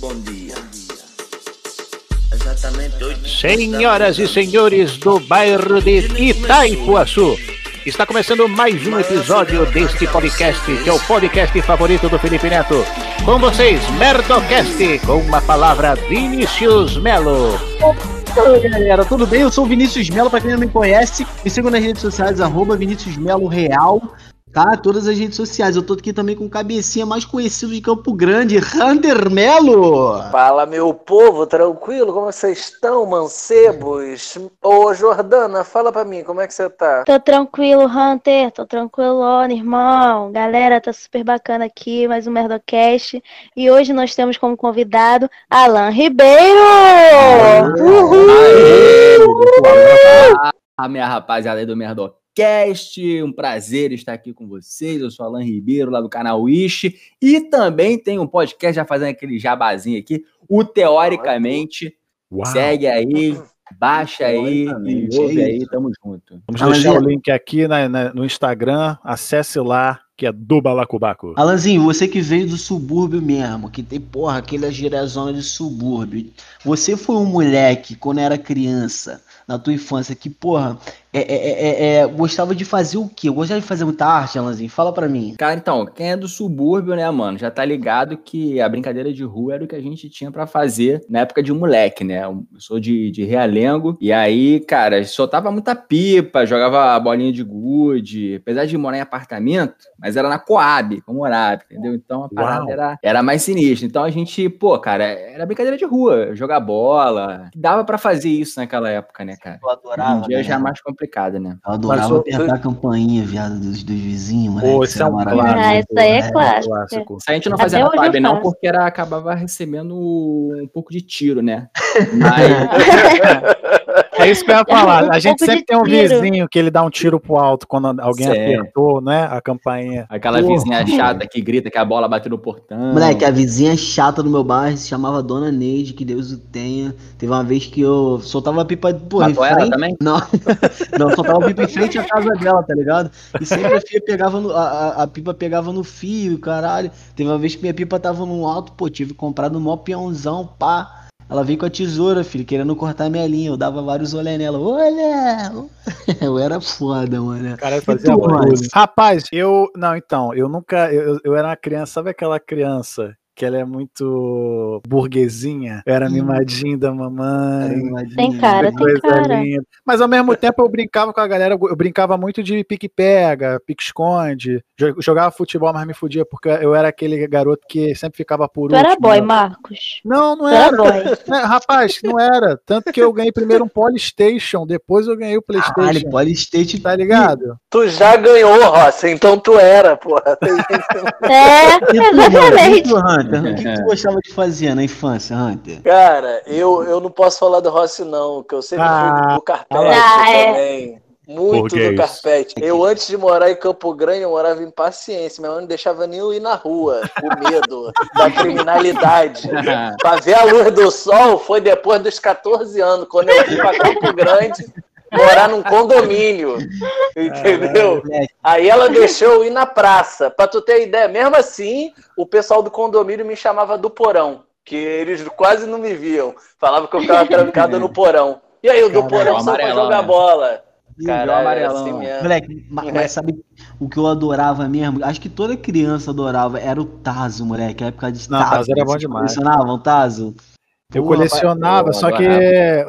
Bom dia. Exatamente oito. Senhoras e senhores do bairro de Itaipuaçu, está começando mais um episódio deste podcast, que é o podcast favorito do Felipe Neto. Com vocês, Merdocast, com uma palavra Vinicius Melo. Fala galera, tudo bem? Eu sou o Vinícius Melo, pra quem não me conhece, me sigam nas redes sociais, arroba Vinícius Melo Real, tá? Todas as redes sociais. Eu tô aqui também com o cabecinha mais conhecido de Campo Grande, Hunter Melo! Fala, meu povo, tranquilo? Como vocês estão, mancebos? Ô, Jordana, fala pra mim, como é que você tá? Tô tranquilo, Hunter. Tô tranquilo, irmão. Galera, tá super bacana aqui, mais um Merdocast. E hoje nós temos como convidado Alan Ribeiro! A minha rapaziada aí do Merdocast, um prazer estar aqui com vocês. Eu sou Alan Ribeiro, lá do canal Wish, e também tem um podcast já fazendo aquele jabazinho aqui, o Teoricamente. Segue aí, baixa aí e ouve aí, tamo junto. Vamos Alanzinho. deixar o link aqui na- na- no Instagram, acesse lá, que é do Balacobaco. Alanzinho, você que veio do subúrbio mesmo, que tem, porra, aquela girezona de subúrbio. Você foi um moleque, quando era criança, na tua infância, que, porra, é, é- é- é- gostava de fazer o quê? Gostava de fazer muita arte, Alanzinho? Fala pra mim. Cara, então, quem é do subúrbio, né, mano, já tá ligado que a brincadeira de rua era o que a gente tinha pra fazer na época de moleque, né? Eu sou de, de Realengo, e aí, cara, soltava muita pipa, jogava bolinha de gude, apesar de morar em apartamento, mas era na Coab, eu morava, entendeu? Então a parada Uau. era, era mais sinistra. Então a gente, pô, cara, era brincadeira de rua, jogar bola, dava pra fazer isso naquela época, né, cara? Eu adorava. em dia né? já é mais complicado, né? Eu adorava Mas eu- apertar a campainha, viado, dos, dos vizinhos. Pô, isso é um. Ah, isso aí é É, clássico. clássico. Isso a gente não Até fazia na hoje eu Coab, não, porque era, acabava recebendo um pouco de tiro, né? Mas, É isso que eu ia falar. Um A gente sempre tem um tiro. vizinho que ele dá um tiro pro alto quando alguém Sempre. apertou, né? A campainha. aquela Porra. vizinha chata que grita que a bola bateu no portão. Moleque, a vizinha chata do meu bairro se chamava Dona Neide, que Deus o tenha. Teve uma vez que eu soltava pipa, pô, em Matou ela frente. também? Não, não, soltava pipa em frente à casa dela, tá ligado? E sempre a, fia pegava no, a, a- a pipa pegava no fio, caralho. Teve uma vez que minha pipa tava no alto, pô, tive que comprar no mó peãozão, pá. Ela veio com a tesoura, filho, querendo cortar minha linha. Eu dava vários olé nela. Olha! Eu era foda, mano. Cara, fazia barulho. Rapaz, eu. Não, então, eu nunca. Eu, eu era uma criança, sabe aquela criança que ela é muito burguesinha? Eu era mimadinho da mamãe. Tem cara, tem coisa cara. linda. Mas ao mesmo tempo eu brincava com a galera, eu brincava muito de pique-pega, pique-esconde, jo- jogava futebol, mas me fudia, porque eu era aquele garoto que sempre ficava por Tu era último. boy, Marcos. Não, não Tu era era. boy. É, rapaz, não era. Tanto que eu ganhei primeiro um Polystation, depois eu ganhei o Caralho, Playstation. Polystate Tá ligado? Tu já ganhou, Rossi, então tu era, porra. É, tu, exatamente. Hunter? O que, tu gostava de fazer na infância, Hunter? Cara, eu, eu não posso falar do Rossi, não, que eu sempre Ah, fui do carpete ah, é. também. Muito Burguês. do carpete. Eu, antes de morar em Campo Grande, eu morava em Paciência. Minha mãe não deixava nem eu ir na rua, com medo da criminalidade. Pra ver a luz do sol foi depois dos 14 anos, quando eu fui pra Campo Grande morar num condomínio. Entendeu? moleque. Aí ela deixou eu ir na praça. Pra tu ter ideia, mesmo assim, o pessoal do condomínio me chamava do porão. Que eles quase não me viam. Falava que eu ficava trancado no porão. E aí, o do porão só pra jogar né? bola. Era amarelão. assim mesmo. Moleque, ma- mas, sabe o que eu adorava mesmo? Acho que toda criança adorava. Era o Tazo, moleque. A época de Não, Tazo era bom demais. Colecionavam o Tazo? Eu Porra, colecionava, eu só que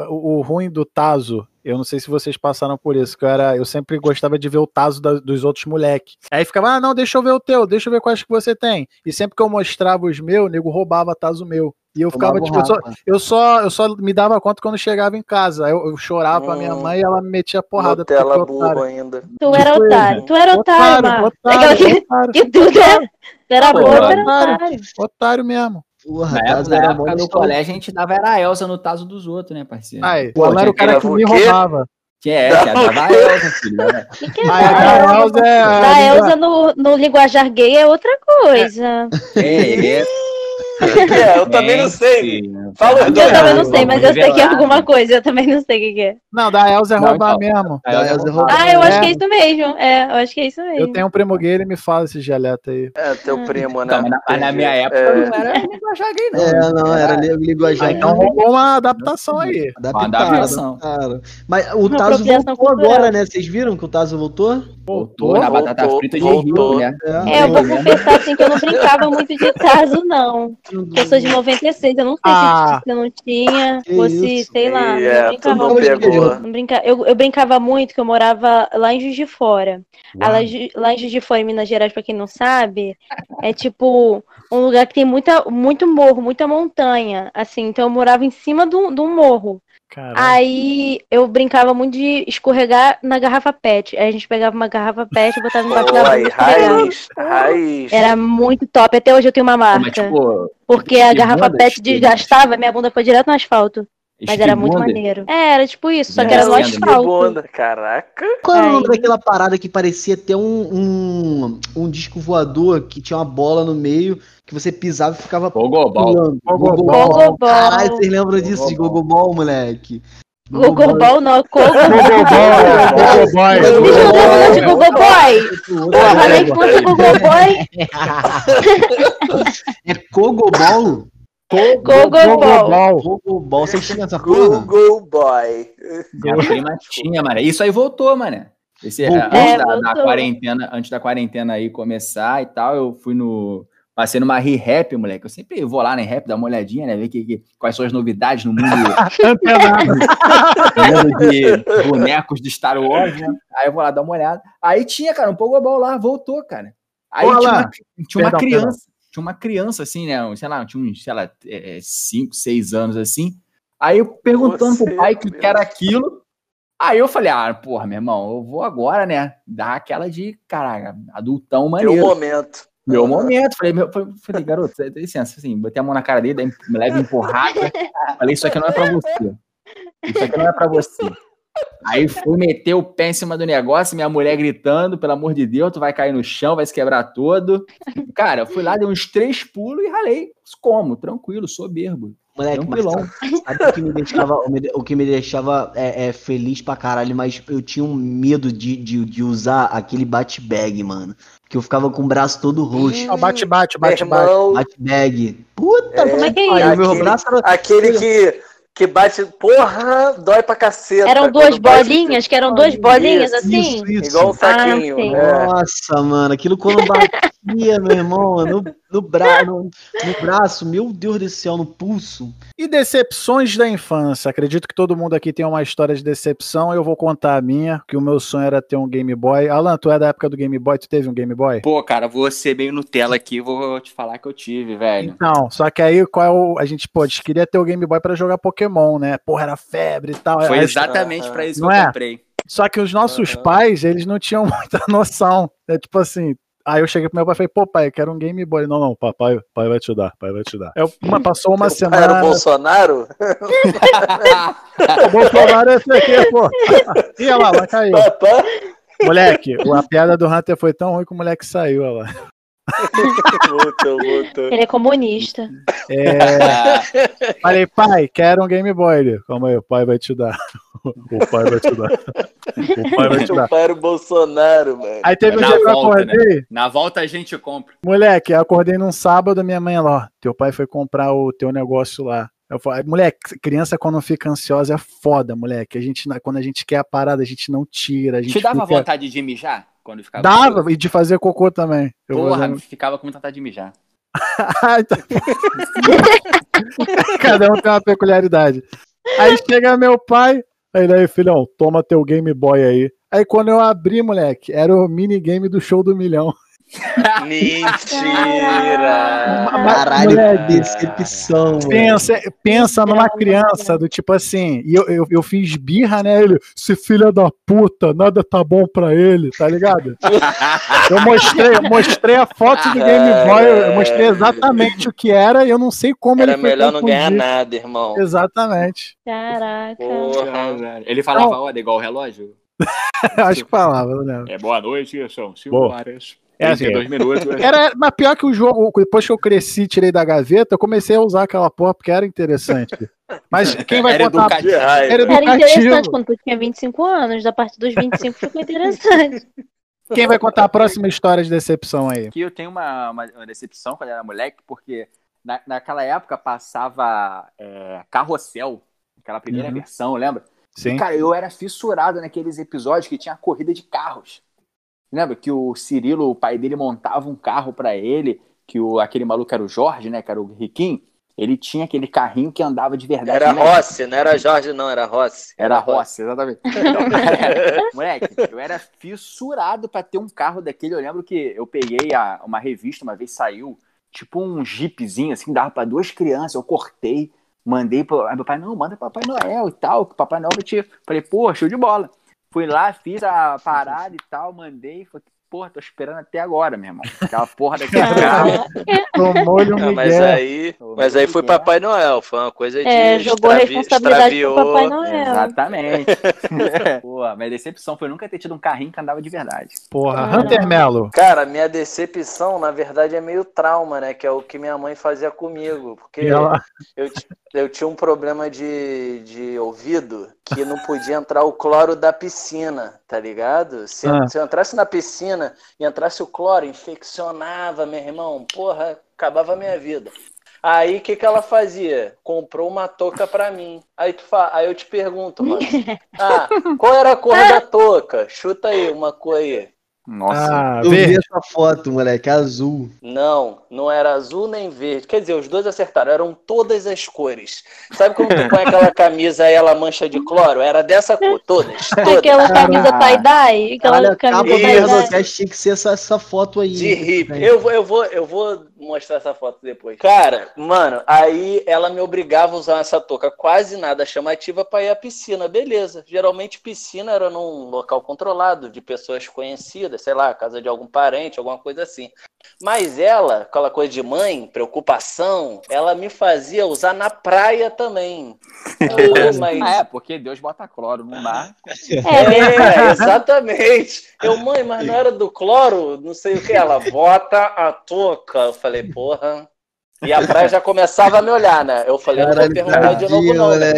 o, o ruim do Tazo, eu não sei se vocês passaram por isso, que eu, era, eu sempre gostava de ver o Tazo da- dos outros moleques. Aí ficava, ah, não, deixa eu ver o teu, deixa eu ver quais que você tem. E sempre que eu mostrava os meus, o nego roubava Tazo meu. E eu ficava, tipo, eu só, eu só, eu só me dava conta quando chegava em casa. Aí Eu, eu chorava pra minha Hum. mãe e ela me metia porrada. burro otário. ainda. Tu era Tipo, otário. Tu era otário, Marcos. Aquela que, otário, que tudo era. Tu era era otário. otário. otário mesmo. Porra, Na época, na era época de colégio, a gente dava era a Elsa no taso dos outros, né, parceiro? Ai, Pô, o Alan era o cara que que me roubava. Que é, que dava a Elsa, filho. né? Que que é da a Elza é. Da Elza no, no linguajar gay é outra coisa. É, é. É? Eu também não sei. Fala os Eu dois. também não sei, mas eu sei que é alguma coisa. Eu também não sei o que, é. Não, da Elza é Não, roubar então. mesmo. Aí eu já vou falar. Ah, eu acho É. que é isso mesmo. É, eu acho que é isso mesmo. Eu tenho um primo gay, ele me fala esse dialeto aí. É, teu primo, né? Então, mas na, na minha época É. não era linguajar gay, não. É, não, era li- linguajar. Ah, então rolou uma adaptação aí. Adaptação. adaptaram. Mas o Uma Tazo voltou cultural. agora, né? Vocês viram que o Tazo voltou? Voltou na Voltou, batata frita de voltou. Rio, né? É, eu vou confessar assim que eu não brincava muito de Tazo, não. Eu sou de 96, eu não sei Ah. se eu não tinha, ou se, isso. sei lá, não é, brincava tu não muito. brinca... eu, eu brincava muito, que eu morava lá em Juiz de Fora. Lá, lá em Juiz de Fora, em Minas Gerais, pra quem não sabe, é tipo um lugar que tem muita, muito morro, muita montanha, assim. Então eu morava em cima de um morro. Aí eu brincava muito de escorregar na garrafa PET. Aí a gente pegava uma garrafa PET e botava embaixo da bunda raiz, raiz. Era muito top. Até hoje eu tenho uma Mas, marca. tipo, porque a garrafa PET tipo, desgastava, minha bunda foi direto no asfalto. Mas era muito maneiro. É, era tipo isso, só que Era era no asfalto. caraca. Qual é o nome Aí. daquela parada que parecia ter um, um, um disco voador que tinha uma bola no meio que você pisava e ficava pulando? Gogobol. Gogobol. Caralho, vocês lembram disso de Gogobol, moleque? Gogobol não, Gogobol. Gogoboy. Vocês não lembram de Gogoboy? Gogobol. Porra, na infância Gogoboy. É Cogobol? Gogobol. Gogobol, vocês tinham essa porra? Google Boy. Minha prima tinha, mano. Isso aí voltou, mano. Esse, Voltou? antes É, da, da quarentena, antes da quarentena aí começar e tal, eu fui no. Passei numa re-rap, moleque. Eu sempre vou lá na rap, dar uma olhadinha, né? Ver que, que- quais são as novidades no mundo, mundo de bonecos de Star Wars, né? Aí eu vou lá dar uma olhada. Aí tinha, cara, um Pogobol lá, voltou, cara. Aí Ô, tinha, uma, tinha uma Perdão, criança, tinha uma criança assim, né? um, Sei lá, tinha uns, sei lá, 5, 6 anos assim. Aí eu perguntando Você, pro pai o que, meu era aquilo. Aí eu falei, ah, porra, meu irmão, eu vou agora, né? Dar aquela de, caraca, adultão maneiro. momento. Meu momento. Falei, meu, falei, falei, garoto, dá licença, assim, botei a mão na cara dele, daí me leva empurrada. Falei, isso aqui não é pra você. Isso aqui não é pra você. Aí fui meter o pé em cima do negócio, minha mulher gritando, pelo amor de Deus, tu vai cair no chão, vai se quebrar todo. Cara, eu fui lá, dei uns três pulos e ralei. Como? Tranquilo, soberbo. Moleque, mas sabe o que me deixava, o que me deixava é, é, feliz pra caralho, mas eu tinha um medo de, de, de usar aquele bate-bag, mano. Que eu ficava com o braço todo roxo. Ah, Bate, bate, bate, bate. Bate-bag. Puta É, Como é que é pariu, isso? meu Aquele- braço era. aquele que, que bate, porra, dói pra caceta. Eram duas Quando bate- bolinhas, que eram duas bolinhas assim? Isso, isso. Igual um saquinho. sim. é. Nossa, mano, aquilo quando batia, meu irmão, no, no, bra no, no braço, meu Deus do céu, no pulso. E decepções da infância? Acredito que todo mundo aqui tem uma história de decepção. Eu vou contar a minha, que o meu sonho era ter um Game Boy. Alan, tu é da época do Game Boy? Tu teve um Game Boy? Pô, cara, vou ser meio Nutella aqui, vou te falar que eu tive, velho. Então, só que aí qual é o. A gente, pô, a gente queria ter o Game Boy pra jogar Pokémon, né? Porra, era febre e tal. Foi exatamente pra isso que eu é? comprei. Só que os nossos Aham. pais, eles não tinham muita noção. É tipo assim. Aí eu cheguei pro meu pai e falei, pô, pai, eu quero um Game Boy. Não, não, papai, pai vai te dar, pai vai te dar. Eu, uma, passou uma pai Era o semana. Bolsonaro? O Bolsonaro é esse aqui, pô. Ih, olha lá, vai cair. Moleque, a piada do Hunter foi tão ruim que o moleque saiu, olha lá. Voltou, voltou. Ele é comunista. É, falei, pai, quero um Game Boy. Ele, Calma aí, o pai vai te dar. O pai vai te dar. O pai vai te dar. pai era o Bolsonaro, mano. Aí teve um Na dia que eu volta, né? acordei, Na volta a gente compra. moleque, eu acordei num sábado, minha mãe lá, ó, teu pai foi comprar o teu negócio lá. Eu falei, moleque, criança quando fica ansiosa é foda, moleque. A gente, quando a gente quer a parada, a gente não tira. A gente Te dava fica- vontade de mijar quando ficava Dava, e de fazer cocô também. Eu Porra, usar- ficava com muita vontade de mijar. Ah, então- Cada um tem uma peculiaridade. Aí chega meu pai, aí daí, filhão, toma teu Game Boy aí. Aí quando eu abri, moleque, era o minigame do show do milhão. Mentira! Caralho, decepção, mano. Pensa, pensa numa criança do tipo assim, e eu, eu, eu fiz birra, né? Ele, esse filho da puta, nada tá bom pra ele, tá ligado? Eu mostrei, eu mostrei a foto do Game Boy, eu mostrei exatamente o que era e eu não sei como Era ele foi melhor não ganhar confundir. nada, irmão. Exatamente. Caraca. Porra. Ele falava, olha, igual o relógio. Acho que falava, lembro. É boa noite, são 5 Boa. horas. É assim, 32 minutos. Era, mas pior que o jogo, depois que eu cresci, tirei da gaveta, eu comecei a usar aquela porra porque era interessante. Mas quem vai Era contar? educativo. Era Era educativo. interessante quando tu tinha 25 anos, da parte dos 25 ficou interessante. Quem vai contar a próxima história de decepção aí? que eu tenho uma, uma, uma decepção quando era moleque, porque na, naquela época passava é, Carrossel, aquela primeira Uhum. versão, lembra? Sim. Cara, eu era fissurado naqueles episódios que tinha corrida de carros. Lembra que o Cirilo, o pai dele, montava um carro pra ele, que o, aquele maluco era o Jorge, né, que era o Riquinho, ele tinha aquele carrinho que andava de verdade. Era né? Rossi, não era Jorge, não, era Rossi. Era Rossi, exatamente. Então, cara, moleque, eu era fissurado pra ter um carro daquele. Eu lembro que eu peguei a- uma revista, uma vez saiu, tipo um jeepzinho, assim, dava pra duas crianças. Eu cortei, mandei pro. Aí meu pai, não, manda pro Papai Noel e tal, que o Papai Noel vai te. Falei, pô, show de bola. Fui lá, fiz a parada e tal, mandei. Falei, porra, tô esperando até agora, meu irmão. Aquela porra daquele carro. Tomou-lhe um Não, mas aí, mas aí foi Papai Noel, foi uma coisa de É, jogou a extravi- responsabilidade pro Papai extraviou. Noel. Exatamente. Pô, minha decepção foi nunca ter tido um carrinho que andava de verdade. Porra, Caralho. Hunter Mello. Cara, minha decepção, na verdade, é meio trauma, né? Que é o que minha mãe fazia comigo. Porque ela- eu, ti- eu tinha um problema de, de ouvido que não podia entrar o cloro da piscina, tá ligado? Se, Ah. se eu entrasse na piscina e entrasse o cloro, infeccionava, meu irmão. Porra, acabava a minha vida. Aí o que, que ela fazia? Comprou uma touca pra mim. Aí, tu fa... aí eu te pergunto, mano. Ah, qual era a cor da touca? Chuta aí uma cor aí. Nossa. Ah, Eu vi verde. essa foto, moleque, azul. Não, não era azul nem verde. Quer dizer, os dois acertaram, eram todas as cores. Sabe como tu põe aquela camisa e ela mancha de cloro? Era dessa cor, todas. todas. Aquela camisa tie-dye, aquela Olha, camisa tie-dye. Tinha que ser essa, essa foto aí. De hippie. Eu vou, eu, vou, eu vou mostrar essa foto depois. Cara, mano, aí ela me obrigava a usar essa touca quase nada chamativa pra ir à piscina. Beleza. Geralmente piscina era num local controlado, de pessoas conhecidas, sei lá, casa de algum parente, alguma coisa assim. Mas ela, aquela coisa de mãe, preocupação, ela me fazia usar na praia também. Pô, mas... Ah, é, porque Deus bota cloro no mar. É. É, exatamente. Eu, mãe, mas não era do cloro? Não sei o que. Ela, bota a touca. Eu falei, porra. E a praia já começava a me olhar, né? Eu falei, não vou perguntar de novo, não. né?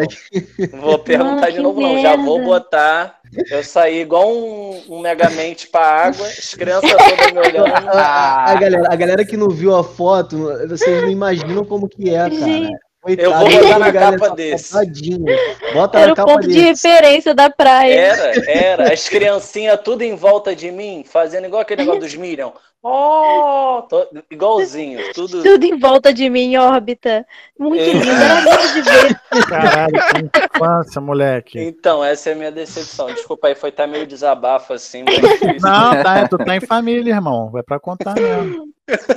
Não vou perguntar de novo, não. Já vou botar. Eu saí igual um, um megamente pra água, as crianças todas me olhando. A, a- a galera, a galera que não viu a foto, vocês não imaginam como que é, cara. Gente. Eu vou botar na capa desse. Tadinho. Bota Era na o capa ponto de desse. referência da praia. Era, era. As criancinhas tudo em volta de mim, fazendo igual aquele negócio dos Minion. Oh, tô- igualzinho, tudo. Tudo em volta de mim órbita. Muito É. lindo, era lindo de ver. Caralho, que infância, moleque. Então, essa é a minha decepção. Desculpa aí, foi estar meio desabafo assim, mas Não, tá, tu tá em família, irmão. Vai pra contar mesmo.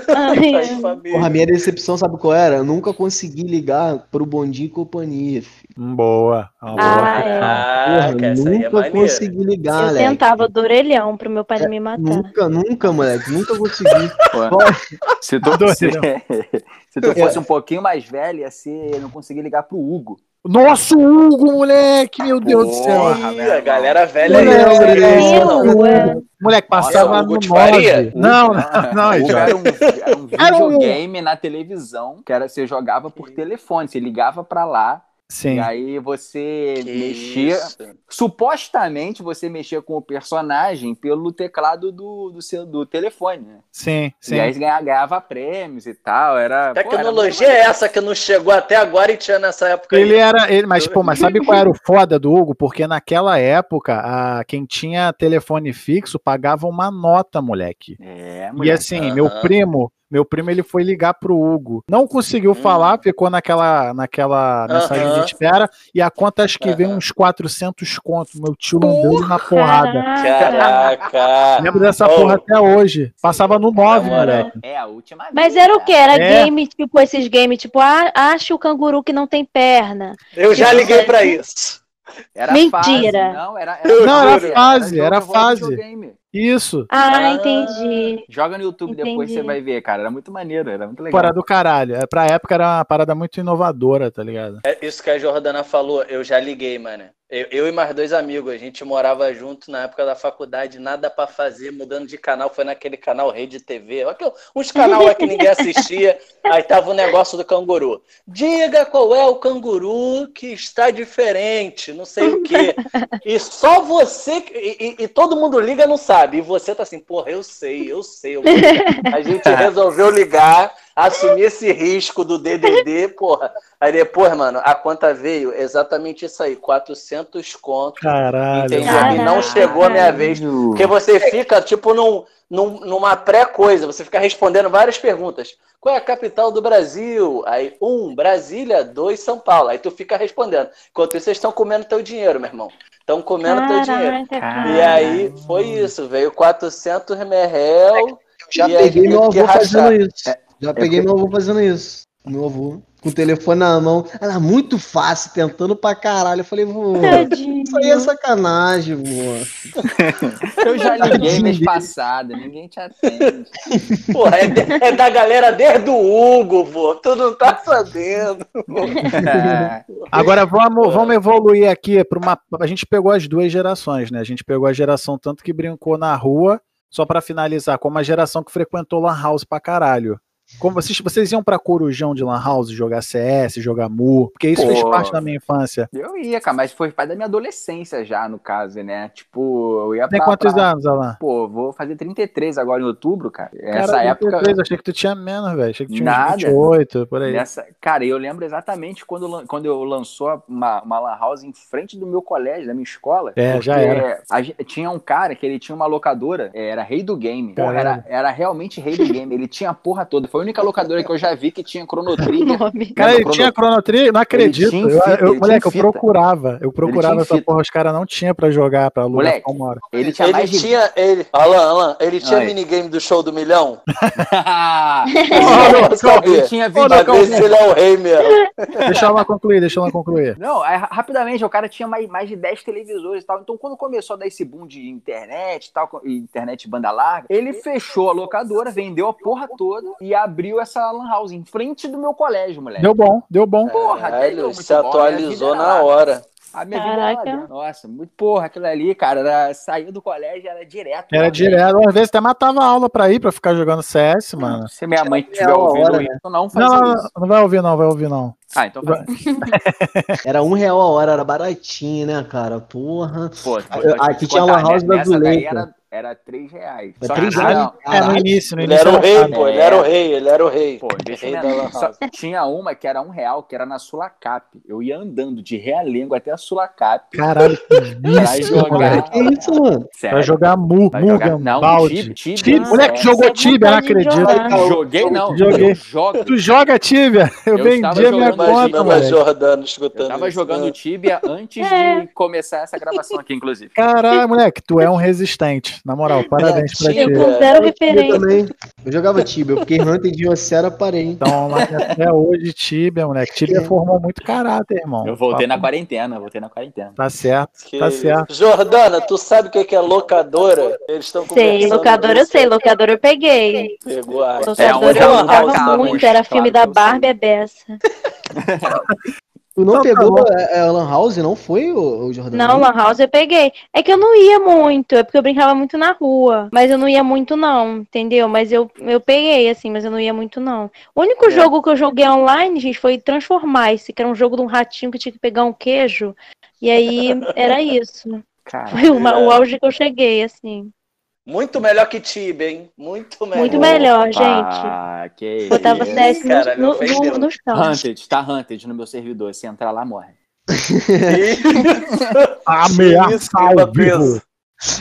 Ai, tá. Porra, a minha decepção, sabe qual era? Eu nunca consegui ligar pro Bom Dia e Companhia. filho. Boa. Uma Ah, boa. é. Ah, Porra, é nunca maneira. consegui ligar, Eu moleque. tentava do orelhão pro meu pai não me matar. Nunca, nunca, moleque. Nunca consegui. Se tu, se, se tu fosse um pouquinho mais velho, ia ser não conseguir ligar pro Hugo. Nossa, o Hugo, moleque, meu Deus do céu. Porra, meu a galera velha aí. Ué. Moleque, passava Hugo no Faria? 9. Não, não, não, O Hugo já. era um, era um Era um- videogame na televisão, que era, você jogava por telefone, você ligava pra lá, Sim. e aí você Que mexia. isso. Supostamente você mexia com o personagem pelo teclado do, do, seu, do telefone, né? Sim, sim. E aí ganhava, ganhava prêmios e tal. Era, pô, era Tecnologia é essa que não chegou até agora e tinha nessa época Ele aí. era. Ele, mas, pô, mas sabe qual era o foda do Hugo? Porque naquela época, a, quem tinha telefone fixo pagava uma nota, moleque. É, E moleque. assim, meu primo, meu primo ele foi ligar pro Hugo. Não conseguiu Hum. falar, ficou naquela, naquela mensagem Aham. de espera. E a conta acho que veio Aham. uns 400 conto. Meu tio não deu na porrada. Caraca. Lembro dessa Oh. porra até hoje. Passava no 9, Na moral. moleque. É a última Mas vez, era o que? Era É. game, tipo, esses games, tipo, ah, acha o canguru que não tem perna. Eu já liguei pra isso. Era Mentira. Fase, não, era, Eu Não, era fase, jogo era de fase. Isso. Ah, Ah. entendi. Joga no YouTube depois Entendi. você vai ver, cara. Era muito maneiro, era muito legal. Parada do caralho. É, Pra época era uma parada muito inovadora, tá ligado? É isso que a Jordana falou, eu já liguei, mano. Eu, eu e mais dois amigos, a gente morava junto na época da faculdade, nada pra fazer, mudando de canal, foi naquele canal Rede TV, uns canal lá que ninguém assistia, aí tava o negócio do canguru. Diga qual é o canguru que está diferente, não sei o quê. E só você, e, e- e todo mundo liga e não sabe, e você tá assim, porra, eu sei, eu sei. eu ligar. A gente resolveu ligar, assumir esse risco do DDD, porra. Aí depois, mano, a conta veio exatamente isso aí, 400 conto. Caralho. Entendeu? Caralho. E não chegou a minha vez. Porque você fica, tipo, num, num- numa pré-coisa, você fica respondendo várias perguntas. Qual é a capital do Brasil? Aí, um, Brasília, dois, São Paulo. Aí tu fica respondendo. Enquanto isso, vocês estão comendo teu dinheiro, meu irmão. Estão comendo teu dinheiro. Caraca, E aí, foi isso. Veio 400 merréu. Já E aí, peguei meu avô fazendo isso. É, Já peguei meu avô fazendo isso. Meu avô. Com o telefone na mão. Era muito fácil, tentando pra caralho. Eu falei, vô. Tadinho. Isso aí é sacanagem, vô. Eu já liguei mês passado, ninguém te atende. Porra, é, de- é da galera desde o Hugo, vô. Tu não tá sabendo. Agora vamos, vamos evoluir aqui para uma. A gente pegou as duas gerações, né? A gente pegou a geração tanto que brincou na rua, só para finalizar, como a geração que frequentou Lan House pra caralho. Como vocês, vocês iam pra Corujão de Lan House jogar CS, jogar Mu? Porque isso fez Pô. parte da minha infância. Eu ia, cara, mas foi parte da minha adolescência já, no caso, né? Tipo, eu ia Tem pra. quantos pra- anos, Alan? Pô, vou fazer 33 agora em outubro, cara. Essa Cara, época. 33, achei que tu tinha menos, velho. Achei que tinha uns Nada. 28, por aí. Nessa, cara, eu lembro exatamente quando, quando eu lançou uma, uma lan house em frente do meu colégio, da minha escola. É, já era. a tinha um cara que ele tinha uma locadora, é, era rei do game. Porra, era, era realmente rei do game. Ele tinha a porra toda. Foi única locadora que eu já vi que tinha Chrono Trigger. Cara, ele tinha Chrono Trigger? Não acredito. tinha Eu- eu, tinha moleque, eu procurava. Eu procurava tinha essa fita. porra, os caras não tinham pra jogar, pra alugar Moleque. como hora. Ele tinha Ele mais de. tinha. Ele, Alan, Alan, ele tinha Oi. minigame do show do milhão? ele tinha vídeo. ver se ele é o rei mesmo. Deixa ela concluir, deixa ela concluir. Não, aí, ra- rapidamente, o cara tinha mais, mais de 10 televisores e tal. Então, quando começou a dar esse boom de internet e tal, internet banda larga, ele fechou a locadora, vendeu a porra toda e abriu essa lan house em frente do meu colégio, moleque. Deu bom, deu bom. Porra, Caralho, se bom, minha atualizou vida na lá. hora. A minha vida Caraca. dentro. Nossa, muito porra, aquilo ali, cara, era, saía do colégio, era direto. Era direto. Às vezes até matava a aula pra ir, pra ficar jogando CS, mano. Se minha mãe estiver meia ouvindo hora, isso, não Não, fazia não, não, isso. não vai ouvir, não, vai ouvir, não. Ah, então faz. Era um real a hora, era baratinho, né, cara? Porra. Pô, aqui tinha lan house Zuleika. Era, era 3 reais. Era Só três que reais? não, É, no início, no Ele início. era o rei, pô. Ele era o rei, ele era o rei. Pô, Rei da Lan Só- tinha uma que era um real, que era na Sulacap. Eu ia andando de Realengo até a Sulacap Caralho, que vício, jogar. Que isso, mano? Sério. Pra jogar Mu, Pra jogar- Mugan, não, Balde. Tibia, é. moleque, jogou Tibia, não acredito. jogar. Joguei não. Joguei. Eu jogo. Tu joga Tibia? Eu, Eu vendi estava a minha jogando conta. Jordano Eu tava isso, jogando né? Tibia antes É. de começar essa gravação aqui, inclusive. Caralho, moleque, tu é um resistente. Na moral, parabéns pra ti. Eu com zero Tibia referência. também. Eu jogava Tibia, eu fiquei Hunter de Ocera, parei. Então, mas até hoje, Tibia, moleque. Tibia formou muito caráter, irmão. Eu voltei na quarentena, voltei na quarentena. Tá certo, Que tá certo. Jordana, tu sabe o que que é locadora? Eles estão Sei, locadora eu sei, locadora eu peguei. Pegou a... Locadora onde eu gostava muito, era filme da eu Barbie Bessa. Tu não Então tá pegou bom. é, é, Lan House, não foi, o, Jordano? Não, Lan House eu peguei. É que eu não ia muito, é porque eu brincava muito na rua. Mas eu não ia muito, não, entendeu? Mas eu, eu peguei, assim, mas eu não ia muito, não. O único É. jogo que eu joguei online, gente, foi Transformice, que era um jogo de um ratinho que tinha que pegar um queijo. E aí era isso. Cara, Foi uma- o auge que eu cheguei, assim. Muito melhor que Tibia, hein? Muito melhor. Muito melhor, gente. Ah, que Botava isso. CS no, cara, me no, no, no chão. Hunted, tá Hunted no meu servidor. Se entrar lá, morre. Ameaça ao vivo.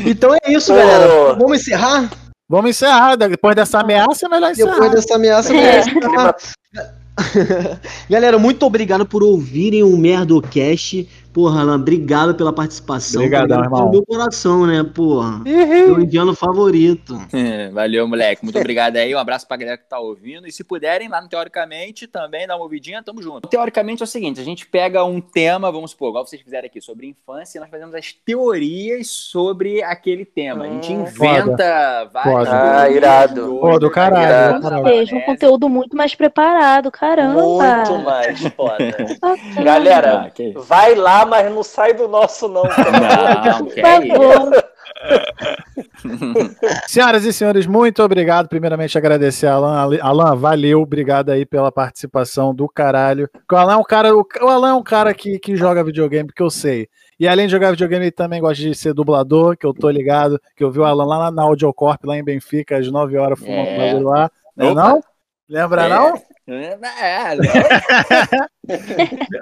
Então é isso, Pô. galera. Vamos encerrar? Vamos encerrar. Depois dessa ameaça, é melhor encerrar. Depois dessa ameaça, É. vamos encerrar. Galera, muito obrigado por ouvirem o Merdocast. Porra, Alan, obrigado pela participação. Obrigadão, Obrigado irmão. meu coração, né, porra? Meu indiano favorito. Valeu, moleque. Muito obrigado aí. Um abraço pra galera que tá ouvindo. E se puderem, lá no Teoricamente, também dá uma ouvidinha, tamo junto. Teoricamente é o seguinte: a gente pega um tema, vamos supor, igual vocês fizeram aqui, sobre infância, e nós fazemos as teorias sobre aquele tema. A gente Hum, inventa várias Foda. Ah, irado. doidas, Pô, do caralho. Seja um conteúdo muito mais preparado, caramba. Muito mais foda. Galera, Ah, vai lá Ah, mas não sai do nosso, não. Não, que é isso. favor. Senhoras e senhores, muito obrigado. Primeiramente, agradecer a Alan. Alan, valeu, obrigado aí pela participação do caralho. O Alan é um cara, o Alan é um cara que, que joga videogame, porque eu sei. E além de jogar videogame, ele também gosta de ser dublador, que eu tô ligado, que eu vi o Alan lá na, Audiocorp, lá em Benfica, às 9 horas, fumando É. lá. Não, é não? Lembra É. não? É,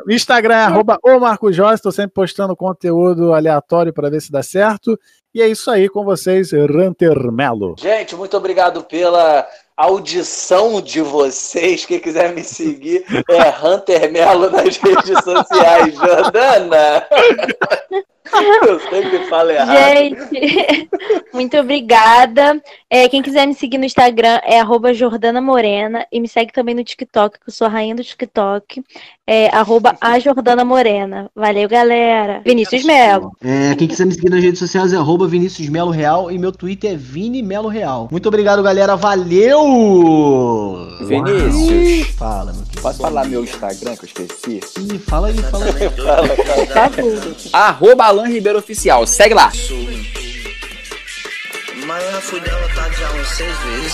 O Instagram é arroba o Marco Jorge, estou sempre postando conteúdo aleatório para ver se dá certo. E é isso aí com vocês, Ranter Melo. Gente, muito obrigado pela audição de vocês. Quem quiser me seguir é Hunter Melo nas redes sociais. Jordana! Eu sempre falo errado. Gente, muito obrigada. É, quem quiser me seguir no Instagram é arroba Jordana Morena e me segue também no TikTok, que eu sou a rainha do TikTok. É arroba a Jordana Morena. Valeu, galera. Vinícius Melo. É, quem quiser me seguir nas redes sociais é arroba Vinícius Melo Real e meu Twitter é Vini Melo Real. Muito obrigado, galera. Valeu! Vinícius, Fala, meu querido. posso falar meu Instagram que eu esqueci? Ih, fala aí, fala aí. Por favor. Arroba Alan Ribeiro Oficial, segue lá. Mas já seis vezes.